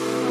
Servus,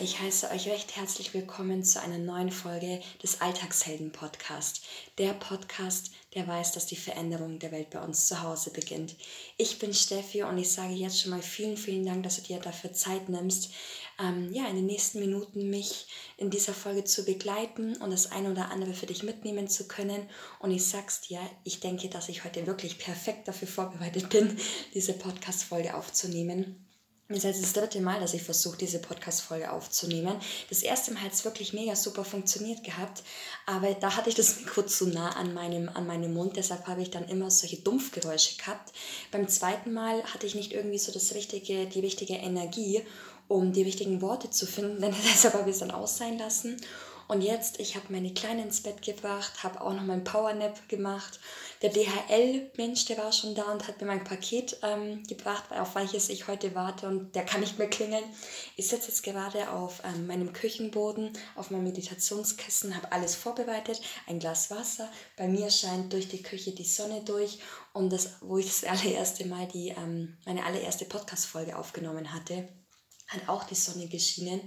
Ich heiße euch recht herzlich willkommen zu einer neuen Folge des Alltagshelden Podcast. Der Podcast, der weiß, dass die Veränderung der Welt bei uns zu Hause beginnt. Ich bin Steffi und ich sage jetzt schon mal vielen, vielen Dank, dass du dir dafür Zeit nimmst, ähm, ja, in den nächsten Minuten mich in dieser Folge zu begleiten und das eine oder andere für dich mitnehmen zu können. Und ich sag's dir, ich denke, dass ich heute wirklich perfekt dafür vorbereitet bin, diese Podcast-Folge aufzunehmen. Das ist jetzt das dritte Mal, dass ich versuche, diese Podcast-Folge aufzunehmen. Das erste Mal hat es wirklich mega super funktioniert gehabt, aber da hatte ich das Mikro zu nah an meinem, an meinem Mund, deshalb habe ich dann immer solche Dumpfgeräusche gehabt. Beim zweiten Mal hatte ich nicht irgendwie so das richtige, die richtige Energie, um die richtigen Worte zu finden, denn deshalb habe ich es dann aus sein lassen. Und jetzt, ich habe meine Kleine ins Bett gebracht, habe auch noch meinen Powernap gemacht. Der DHL-Mensch, der war schon da und hat mir mein Paket ähm, gebracht, auf welches ich heute warte und der kann nicht mehr klingeln. Ich sitze jetzt gerade auf ähm, meinem Küchenboden, auf meinem Meditationskissen, habe alles vorbereitet, ein Glas Wasser. Bei mir scheint durch die Küche die Sonne durch und das, wo ich das allererste Mal die, ähm, meine allererste Podcast-Folge aufgenommen hatte, hat auch die Sonne geschienen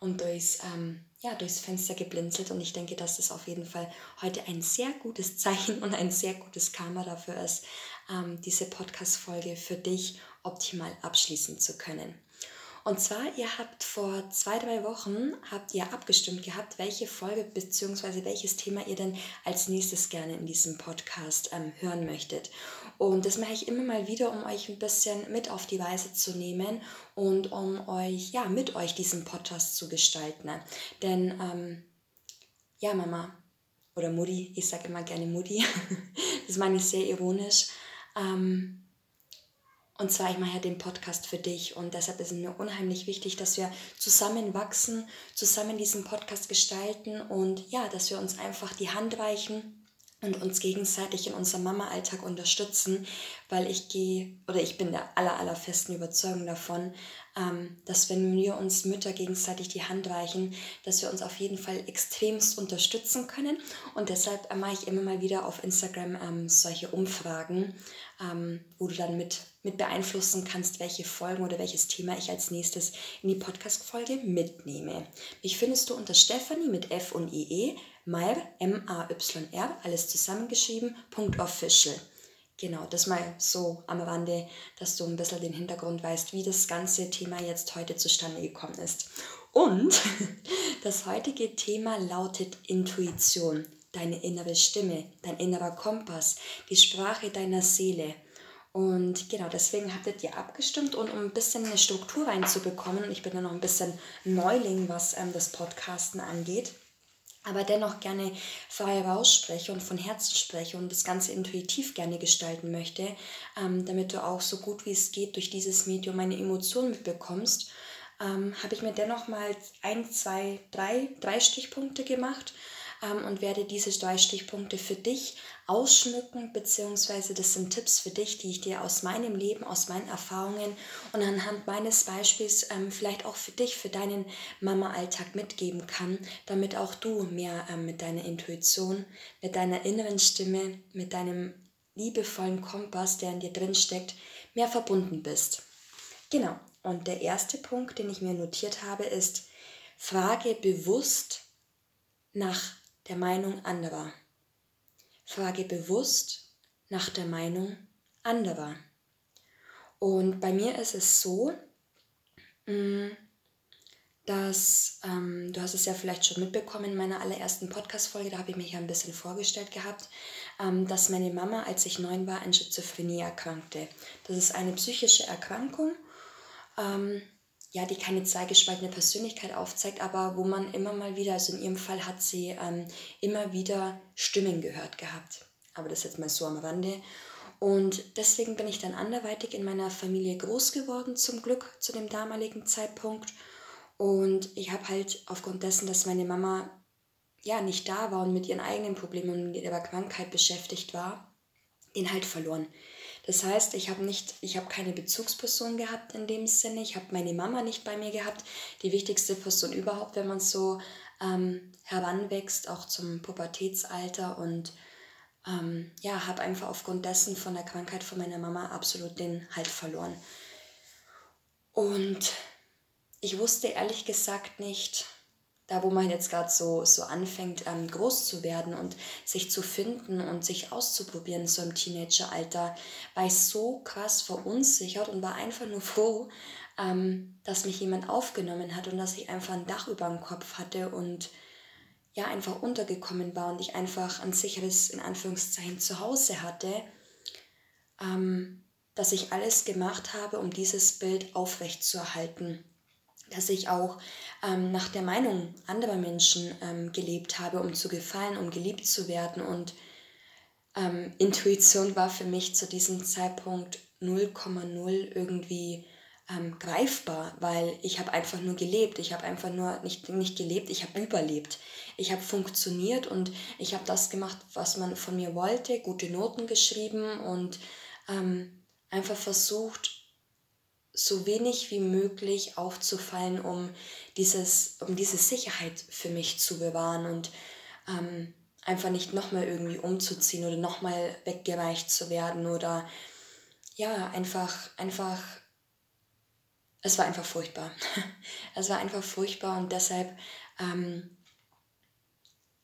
und durchs, ähm, ja, durchs Fenster geblinzelt. Und ich denke, dass das auf jeden Fall heute ein sehr gutes Zeichen und ein sehr gutes Karma dafür ist, ähm, diese Podcast-Folge für dich optimal abschließen zu können. Und zwar, ihr habt vor zwei, drei Wochen, habt ihr abgestimmt gehabt, welche Folge bzw. welches Thema ihr denn als nächstes gerne in diesem Podcast ähm, hören möchtet. Und das mache ich immer mal wieder, um euch ein bisschen mit auf die Weise zu nehmen und um euch, ja, mit euch diesen Podcast zu gestalten. Denn, ähm, ja, Mama oder Mutti, ich sage immer gerne Mutti, das meine ich sehr ironisch. Ähm, und zwar, ich mache ja den Podcast für dich. Und deshalb ist es mir unheimlich wichtig, dass wir zusammen wachsen, zusammen diesen Podcast gestalten und ja, dass wir uns einfach die Hand reichen und uns gegenseitig in unserem Mama-Alltag unterstützen, weil ich gehe oder ich bin der aller, aller festen Überzeugung davon, ähm, dass wenn wir uns Mütter gegenseitig die Hand reichen, dass wir uns auf jeden Fall extremst unterstützen können. Und deshalb mache ich immer mal wieder auf Instagram ähm, solche Umfragen, ähm, wo du dann mit, mit beeinflussen kannst, welche Folgen oder welches Thema ich als nächstes in die Podcast-Folge mitnehme. Mich findest du unter Stephanie mit F und IE, Mayr, M-A-Y-R, alles zusammengeschrieben, .official. Genau, das mal so am Rande, dass du ein bisschen den Hintergrund weißt, wie das ganze Thema jetzt heute zustande gekommen ist. Und das heutige Thema lautet Intuition, deine innere Stimme, dein innerer Kompass, die Sprache deiner Seele. Und genau, deswegen habt ihr abgestimmt und um ein bisschen eine Struktur reinzubekommen, ich bin ja noch ein bisschen Neuling, was ähm, das Podcasten angeht, aber dennoch gerne frei rausspreche und von Herzen spreche und das Ganze intuitiv gerne gestalten möchte, ähm, damit du auch so gut wie es geht durch dieses Medium meine Emotionen mitbekommst, ähm, habe ich mir dennoch mal ein, zwei, drei, drei Stichpunkte gemacht, ähm, und werde diese drei Stichpunkte für dich ausschmücken, beziehungsweise das sind Tipps für dich, die ich dir aus meinem Leben, aus meinen Erfahrungen und anhand meines Beispiels ähm, vielleicht auch für dich, für deinen Mama-Alltag mitgeben kann, damit auch du mehr ähm, mit deiner Intuition, mit deiner inneren Stimme, mit deinem liebevollen Kompass, der in dir drin steckt, mehr verbunden bist. Genau. Und der erste Punkt, den ich mir notiert habe, ist, frage bewusst nach der Meinung anderer. Frage bewusst nach der Meinung anderer. Und bei mir ist es so, mm, dass, ähm, du hast es ja vielleicht schon mitbekommen in meiner allerersten Podcast-Folge, da habe ich mich ja ein bisschen vorgestellt gehabt, ähm, dass meine Mama, als ich neun war, an Schizophrenie erkrankte. Das ist eine psychische Erkrankung. Ähm, ja, die keine zweigespaltene Persönlichkeit aufzeigt, aber wo man immer mal wieder, also in ihrem Fall hat sie ähm, immer wieder Stimmen gehört gehabt. Aber das jetzt mal so am Rande. Und deswegen bin ich dann anderweitig in meiner Familie groß geworden, zum Glück zu dem damaligen Zeitpunkt. Und ich habe halt aufgrund dessen, dass meine Mama ja nicht da war und mit ihren eigenen Problemen und ihrer Krankheit beschäftigt war, den Halt verloren. Das heißt, ich habe nicht, ich habe keine Bezugsperson gehabt in dem Sinne. Ich habe meine Mama nicht bei mir gehabt, die wichtigste Person überhaupt, wenn man so ähm, heranwächst, auch zum Pubertätsalter und ähm, ja, habe einfach aufgrund dessen von der Krankheit von meiner Mama absolut den Halt verloren. Und ich wusste ehrlich gesagt nicht, da wo man jetzt gerade so, so anfängt, ähm, groß zu werden und sich zu finden und sich auszuprobieren, so im Teenageralter, war ich so krass verunsichert und war einfach nur froh, ähm, dass mich jemand aufgenommen hat und dass ich einfach ein Dach über dem Kopf hatte und ja, einfach untergekommen war und ich einfach ein sicheres, in Anführungszeichen, Zuhause hatte, ähm, dass ich alles gemacht habe, um dieses Bild aufrechtzuerhalten dass ich auch ähm, nach der Meinung anderer Menschen ähm, gelebt habe, um zu gefallen, um geliebt zu werden. Und ähm, Intuition war für mich zu diesem Zeitpunkt 0,0 irgendwie ähm, greifbar, weil ich habe einfach nur gelebt. Ich habe einfach nur nicht, nicht gelebt, ich habe überlebt. Ich habe funktioniert und ich habe das gemacht, was man von mir wollte, gute Noten geschrieben und ähm, einfach versucht, so wenig wie möglich aufzufallen, um, dieses, um diese Sicherheit für mich zu bewahren und ähm, einfach nicht nochmal irgendwie umzuziehen oder nochmal weggereicht zu werden oder ja, einfach, einfach, es war einfach furchtbar. es war einfach furchtbar und deshalb, ähm,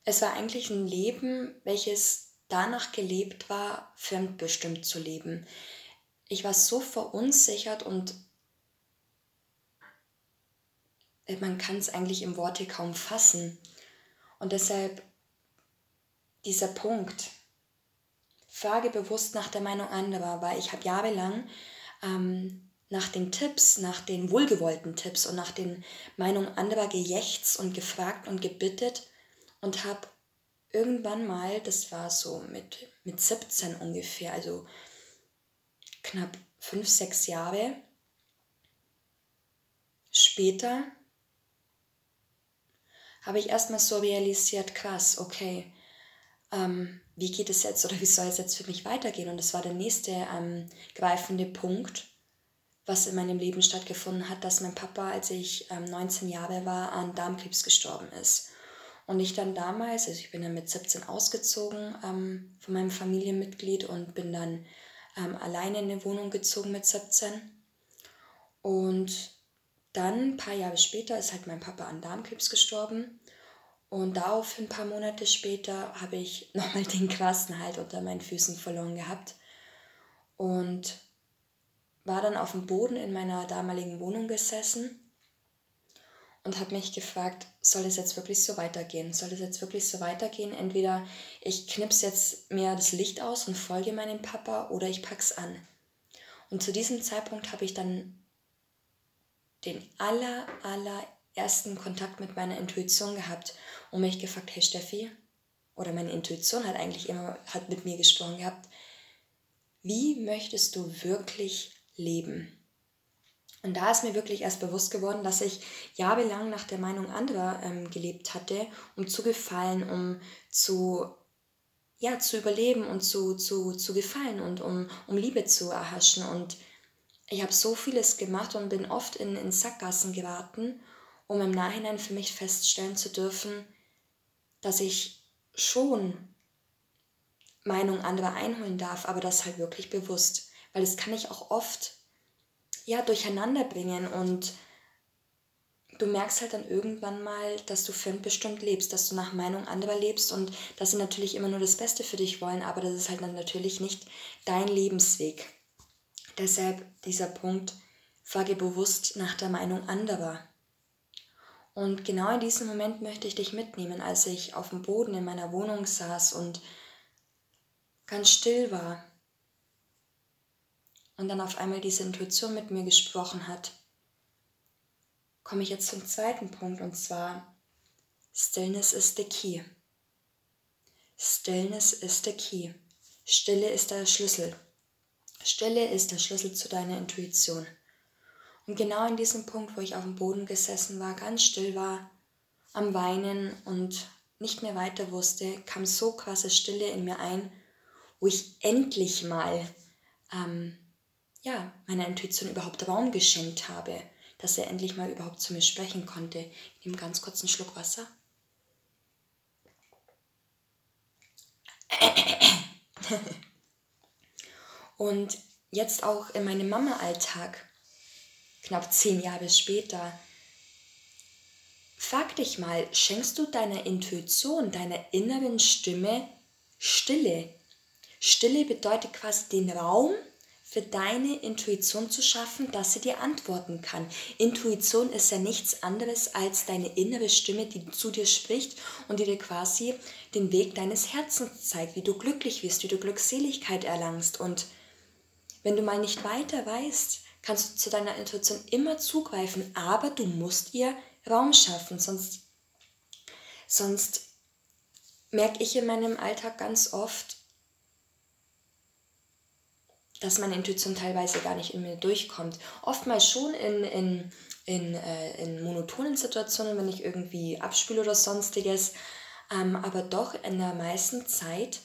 es war eigentlich ein Leben, welches danach gelebt war, fremdbestimmt zu leben. Ich war so verunsichert und äh, man kann es eigentlich im Worte kaum fassen. Und deshalb dieser Punkt, frage bewusst nach der Meinung anderer, weil ich habe jahrelang ähm, nach den Tipps, nach den wohlgewollten Tipps und nach den Meinungen anderer gejächzt und gefragt und gebittet und habe irgendwann mal, das war so mit, mit 17 ungefähr, also knapp 5, 6 Jahre später, habe ich erstmal so realisiert, krass, okay, ähm, wie geht es jetzt oder wie soll es jetzt für mich weitergehen? Und das war der nächste ähm, greifende Punkt, was in meinem Leben stattgefunden hat, dass mein Papa, als ich ähm, 19 Jahre war, an Darmkrebs gestorben ist. Und ich dann damals, also ich bin dann mit 17 ausgezogen ähm, von meinem Familienmitglied und bin dann ähm, alleine in eine Wohnung gezogen mit 17. Und dann, ein paar Jahre später, ist halt mein Papa an Darmkrebs gestorben. Und daraufhin, ein paar Monate später, habe ich nochmal den Quasten halt unter meinen Füßen verloren gehabt. Und war dann auf dem Boden in meiner damaligen Wohnung gesessen und habe mich gefragt, soll es jetzt wirklich so weitergehen? Soll es jetzt wirklich so weitergehen? Entweder ich knipse jetzt mir das Licht aus und folge meinem Papa oder ich pack's an. Und zu diesem Zeitpunkt habe ich dann den aller, allerersten Kontakt mit meiner Intuition gehabt und mich gefragt, hey Steffi, oder meine Intuition hat eigentlich immer hat mit mir gesprochen gehabt, wie möchtest du wirklich leben? Und da ist mir wirklich erst bewusst geworden, dass ich jahrelang nach der Meinung anderer ähm, gelebt hatte, um zu gefallen, um zu, ja, zu überleben und zu, zu, zu gefallen und um, um Liebe zu erhaschen. Und ich habe so vieles gemacht und bin oft in, in Sackgassen geraten, um im Nachhinein für mich feststellen zu dürfen, dass ich schon Meinung anderer einholen darf, aber das halt wirklich bewusst. Weil das kann ich auch oft ja, durcheinander bringen und du merkst halt dann irgendwann mal, dass du fremdbestimmt lebst, dass du nach Meinung anderer lebst und dass sie natürlich immer nur das Beste für dich wollen, aber das ist halt dann natürlich nicht dein Lebensweg. Deshalb dieser Punkt, frage bewusst nach der Meinung anderer. Und genau in diesem Moment möchte ich dich mitnehmen, als ich auf dem Boden in meiner Wohnung saß und ganz still war. Und dann auf einmal diese Intuition mit mir gesprochen hat, komme ich jetzt zum zweiten Punkt und zwar Stillness is the key. Stillness is the key. Stille ist der Schlüssel. Stille ist der Schlüssel zu deiner Intuition. Und genau in diesem Punkt, wo ich auf dem Boden gesessen war, ganz still war, am Weinen und nicht mehr weiter wusste, kam so krasse Stille in mir ein, wo ich endlich mal ähm, ja, meiner Intuition überhaupt Raum geschenkt habe, dass er endlich mal überhaupt zu mir sprechen konnte. Ich nehme ganz kurz einen Schluck Wasser. Und jetzt auch in meinem Mama-Alltag, knapp zehn Jahre später, frag dich mal, schenkst du deiner Intuition, deiner inneren Stimme Stille? Stille bedeutet quasi den Raum für deine Intuition zu schaffen, dass sie dir antworten kann. Intuition ist ja nichts anderes als deine innere Stimme, die zu dir spricht und die dir quasi den Weg deines Herzens zeigt, wie du glücklich wirst, wie du Glückseligkeit erlangst. Und wenn du mal nicht weiter weißt, kannst du zu deiner Intuition immer zugreifen, aber du musst ihr Raum schaffen, sonst, sonst merke ich in meinem Alltag ganz oft, dass meine Intuition teilweise gar nicht in mir durchkommt. Oftmals schon in, in, in, äh, in monotonen Situationen, wenn ich irgendwie abspüle oder sonstiges, ähm, aber doch in der meisten Zeit,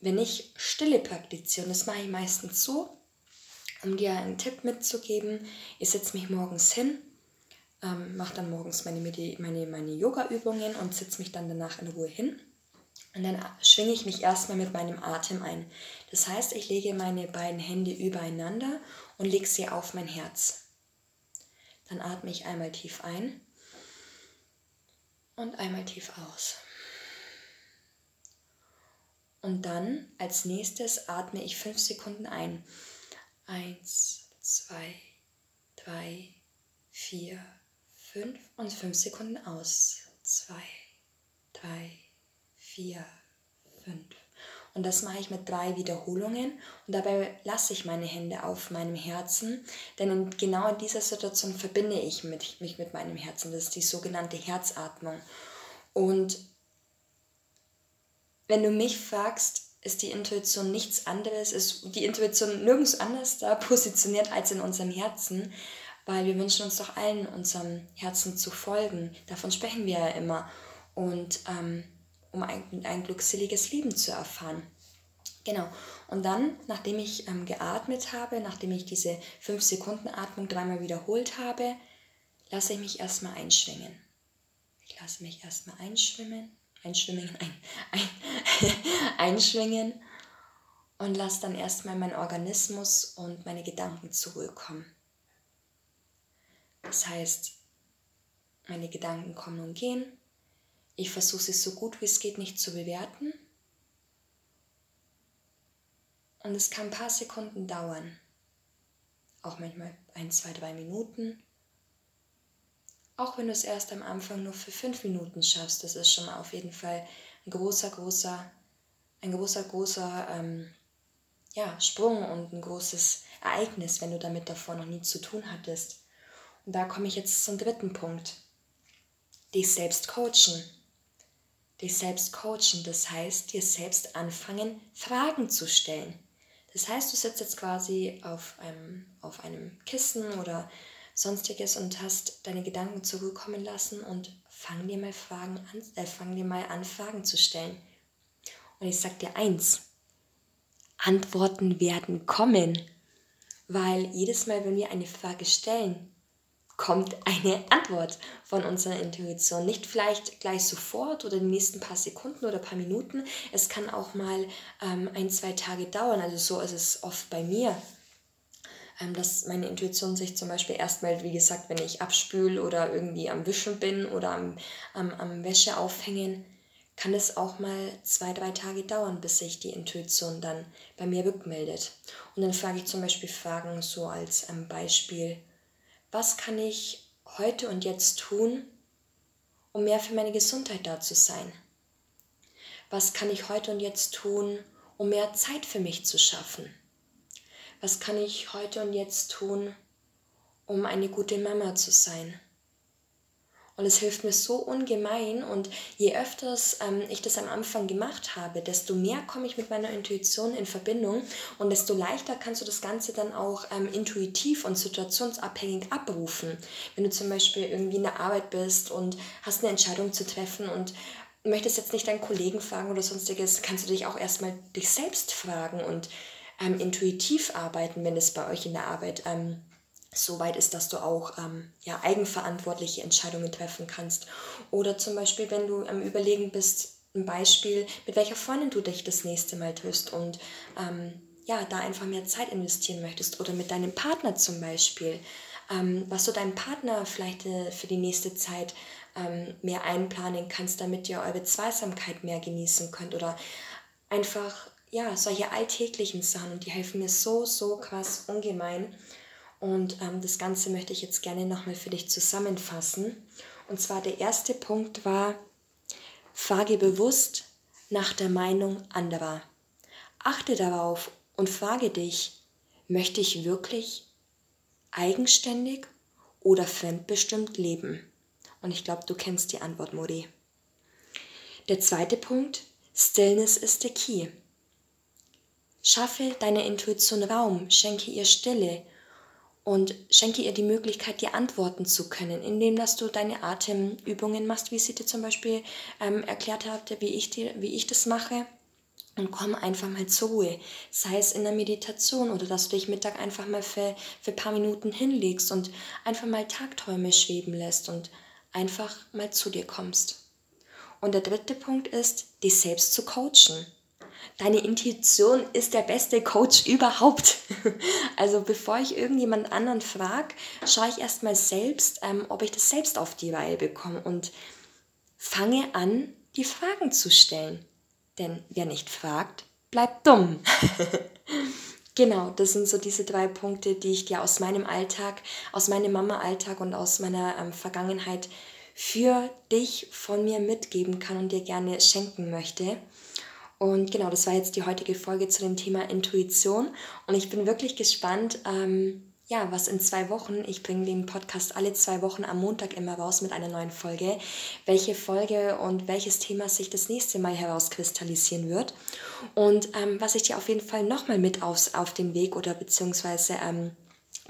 wenn ich Stille praktiziere, und das mache ich meistens so, um dir einen Tipp mitzugeben, ich setze mich morgens hin, ähm, mache dann morgens meine, meine, meine Yoga-Übungen und setze mich dann danach in Ruhe hin und dann schwinge ich mich erstmal mit meinem Atem ein. Das heißt, ich lege meine beiden Hände übereinander und lege sie auf mein Herz. Dann atme ich einmal tief ein und einmal tief aus. Und dann als nächstes atme ich fünf Sekunden ein. Eins, zwei, drei, vier, fünf und fünf Sekunden aus. Zwei, drei, vier, fünf. Und das mache ich mit drei Wiederholungen und dabei lasse ich meine Hände auf meinem Herzen, denn in, genau in dieser Situation verbinde ich mit, mich mit meinem Herzen. Das ist die sogenannte Herzatmung. Und wenn du mich fragst, ist die Intuition nichts anderes, ist die Intuition nirgends anders da positioniert als in unserem Herzen, weil wir wünschen uns doch allen unserem Herzen zu folgen. Davon sprechen wir ja immer. Und ähm, um ein, ein glückseliges Leben zu erfahren. Genau. Und dann, nachdem ich ähm, geatmet habe, nachdem ich diese 5 Sekunden Atmung dreimal wiederholt habe, lasse ich mich erstmal einschwingen. Ich lasse mich erstmal einschwimmen, einschwimmen, ein, ein, einschwingen und lasse dann erstmal meinen Organismus und meine Gedanken zurückkommen. Das heißt, meine Gedanken kommen und gehen ich versuche es so gut wie es geht nicht zu bewerten. Und es kann ein paar Sekunden dauern. Auch manchmal ein, zwei, drei Minuten. Auch wenn du es erst am Anfang nur für fünf Minuten schaffst, das ist schon auf jeden Fall ein großer, großer, ein großer, großer ähm, ja, Sprung und ein großes Ereignis, wenn du damit davor noch nie zu tun hattest. Und da komme ich jetzt zum dritten Punkt. Dich selbst coachen dich selbst coachen. Das heißt, dir selbst anfangen, Fragen zu stellen. Das heißt, du sitzt jetzt quasi auf einem, auf einem Kissen oder sonstiges und hast deine Gedanken zurückkommen lassen und fang dir mal Fragen an, äh, fang dir mal an, Fragen zu stellen. Und ich sag dir eins, Antworten werden kommen. Weil jedes Mal, wenn wir eine Frage stellen, kommt eine Antwort von unserer Intuition. Nicht vielleicht gleich sofort oder den nächsten paar Sekunden oder paar Minuten. Es kann auch mal ähm, ein, zwei Tage dauern. Also so ist es oft bei mir, ähm, dass meine Intuition sich zum Beispiel erstmal, wie gesagt, wenn ich abspüle oder irgendwie am Wischen bin oder am, am, am Wäsche aufhängen, kann es auch mal zwei, drei Tage dauern, bis sich die Intuition dann bei mir rückmeldet. Und dann frage ich zum Beispiel Fragen so als ähm, Beispiel, was kann ich heute und jetzt tun, um mehr für meine Gesundheit da zu sein? Was kann ich heute und jetzt tun, um mehr Zeit für mich zu schaffen? Was kann ich heute und jetzt tun, um eine gute Mama zu sein? Und es hilft mir so ungemein. Und je öfters ähm, ich das am Anfang gemacht habe, desto mehr komme ich mit meiner Intuition in Verbindung und desto leichter kannst du das Ganze dann auch ähm, intuitiv und situationsabhängig abrufen. Wenn du zum Beispiel irgendwie in der Arbeit bist und hast eine Entscheidung zu treffen und möchtest jetzt nicht deinen Kollegen fragen oder sonstiges, kannst du dich auch erstmal dich selbst fragen und ähm, intuitiv arbeiten, wenn es bei euch in der Arbeit ähm, so weit ist, dass du auch ähm, ja, eigenverantwortliche Entscheidungen treffen kannst. Oder zum Beispiel, wenn du am Überlegen bist, ein Beispiel, mit welcher Freundin du dich das nächste Mal triffst und ähm, ja, da einfach mehr Zeit investieren möchtest. Oder mit deinem Partner zum Beispiel, ähm, was du deinem Partner vielleicht äh, für die nächste Zeit ähm, mehr einplanen kannst, damit ihr eure Zweisamkeit mehr genießen könnt. Oder einfach, ja, solche alltäglichen Sachen und die helfen mir so, so krass ungemein. Und ähm, das Ganze möchte ich jetzt gerne nochmal für dich zusammenfassen. Und zwar der erste Punkt war, frage bewusst nach der Meinung anderer. Achte darauf und frage dich, möchte ich wirklich eigenständig oder fremdbestimmt leben? Und ich glaube, du kennst die Antwort, Modi. Der zweite Punkt, Stillness is the key. Schaffe deiner Intuition Raum, schenke ihr Stille und schenke ihr die Möglichkeit, dir antworten zu können, indem dass du deine Atemübungen machst, wie sie dir zum Beispiel ähm, erklärt habe, wie ich, dir, wie ich das mache. Und komm einfach mal zur Ruhe. Sei es in der Meditation oder dass du dich Mittag einfach mal für, für ein paar Minuten hinlegst und einfach mal Tagträume schweben lässt und einfach mal zu dir kommst. Und der dritte Punkt ist, dich selbst zu coachen. Deine Intuition ist der beste Coach überhaupt. Also bevor ich irgendjemand anderen frage, schaue ich erstmal selbst, ähm, ob ich das selbst auf die Reihe bekomme und fange an, die Fragen zu stellen. Denn wer nicht fragt, bleibt dumm. genau, das sind so diese drei Punkte, die ich dir aus meinem Alltag, aus meinem Mama-Alltag und aus meiner ähm, Vergangenheit für dich von mir mitgeben kann und dir gerne schenken möchte. Und genau, das war jetzt die heutige Folge zu dem Thema Intuition. Und ich bin wirklich gespannt, ähm, ja, was in zwei Wochen, ich bringe den Podcast alle zwei Wochen am Montag immer raus mit einer neuen Folge, welche Folge und welches Thema sich das nächste Mal herauskristallisieren wird. Und ähm, was ich dir auf jeden Fall nochmal mit aufs, auf den Weg oder beziehungsweise ähm,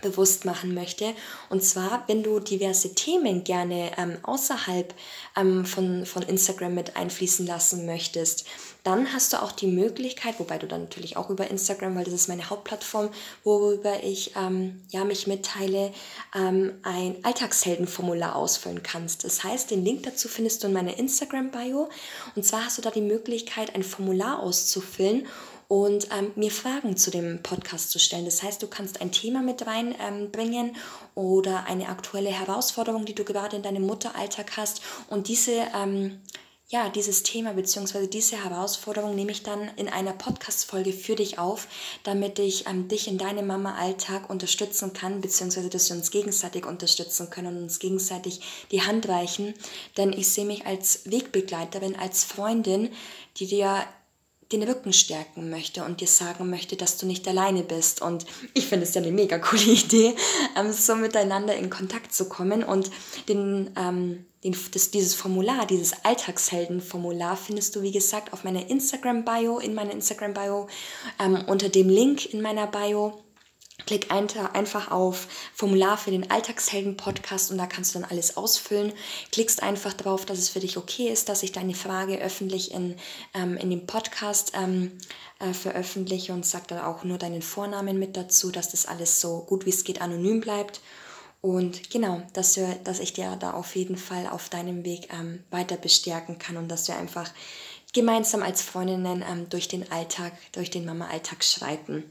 bewusst machen möchte. Und zwar, wenn du diverse Themen gerne ähm, außerhalb ähm, von, von Instagram mit einfließen lassen möchtest, dann hast du auch die Möglichkeit, wobei du dann natürlich auch über Instagram, weil das ist meine Hauptplattform, worüber ich ähm, ja, mich mitteile, ähm, ein Alltagsheldenformular ausfüllen kannst. Das heißt, den Link dazu findest du in meiner Instagram-Bio. Und zwar hast du da die Möglichkeit, ein Formular auszufüllen und ähm, mir Fragen zu dem Podcast zu stellen. Das heißt, du kannst ein Thema mit reinbringen ähm, oder eine aktuelle Herausforderung, die du gerade in deinem Mutteralltag hast. Und diese, ähm, ja, dieses Thema bzw. diese Herausforderung nehme ich dann in einer Podcast-Folge für dich auf, damit ich ähm, dich in deinem Mama-Alltag unterstützen kann, beziehungsweise dass wir uns gegenseitig unterstützen können und uns gegenseitig die Hand reichen. Denn ich sehe mich als Wegbegleiterin, als Freundin, die dir den Rücken stärken möchte und dir sagen möchte, dass du nicht alleine bist. Und ich finde es ja eine mega coole Idee, ähm, so miteinander in Kontakt zu kommen. Und den, ähm, den, das, dieses Formular, dieses Alltagshelden-Formular findest du, wie gesagt, auf meiner Instagram-Bio, in meiner Instagram-Bio, ähm, unter dem Link in meiner Bio. Klick einfach auf Formular für den Alltagshelden-Podcast und da kannst du dann alles ausfüllen. Klickst einfach darauf, dass es für dich okay ist, dass ich deine Frage öffentlich in, ähm, in dem Podcast ähm, äh, veröffentliche und sag dann auch nur deinen Vornamen mit dazu, dass das alles so gut wie es geht anonym bleibt. Und genau, dass, du, dass ich dir da auf jeden Fall auf deinem Weg ähm, weiter bestärken kann und dass du einfach gemeinsam als Freundinnen ähm, durch den Alltag, durch den Mama-Alltag schreiten.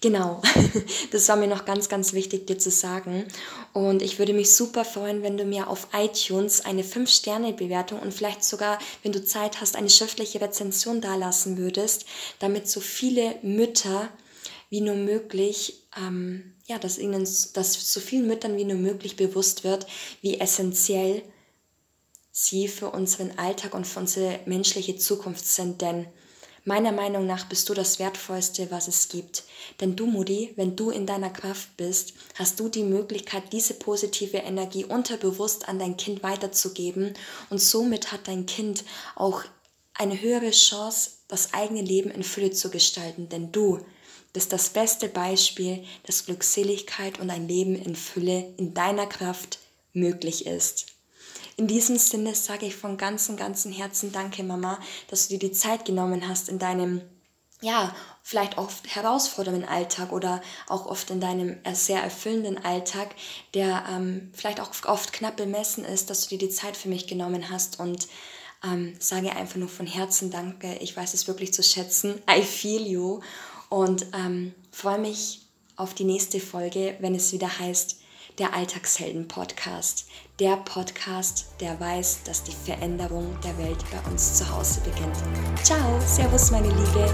Genau, das war mir noch ganz, ganz wichtig, dir zu sagen. Und ich würde mich super freuen, wenn du mir auf iTunes eine 5-Sterne-Bewertung und vielleicht sogar, wenn du Zeit hast, eine schriftliche Rezension dalassen würdest, damit so viele Mütter wie nur möglich, ähm, ja, dass ihnen, dass so vielen Müttern wie nur möglich bewusst wird, wie essentiell sie für unseren Alltag und für unsere menschliche Zukunft sind. Denn Meiner Meinung nach bist du das Wertvollste, was es gibt. Denn du, Mutti, wenn du in deiner Kraft bist, hast du die Möglichkeit, diese positive Energie unterbewusst an dein Kind weiterzugeben. Und somit hat dein Kind auch eine höhere Chance, das eigene Leben in Fülle zu gestalten. Denn du bist das beste Beispiel, dass Glückseligkeit und ein Leben in Fülle in deiner Kraft möglich ist. In diesem Sinne sage ich von ganzem, ganzem Herzen Danke, Mama, dass du dir die Zeit genommen hast in deinem, ja, vielleicht oft herausfordernden Alltag oder auch oft in deinem sehr erfüllenden Alltag, der ähm, vielleicht auch oft knapp bemessen ist, dass du dir die Zeit für mich genommen hast und ähm, sage einfach nur von Herzen Danke. Ich weiß es wirklich zu schätzen. I feel you und ähm, freue mich auf die nächste Folge, wenn es wieder heißt, der Alltagshelden-Podcast. Der Podcast, der weiß, dass die Veränderung der Welt bei uns zu Hause beginnt. Ciao, Servus meine Liebe.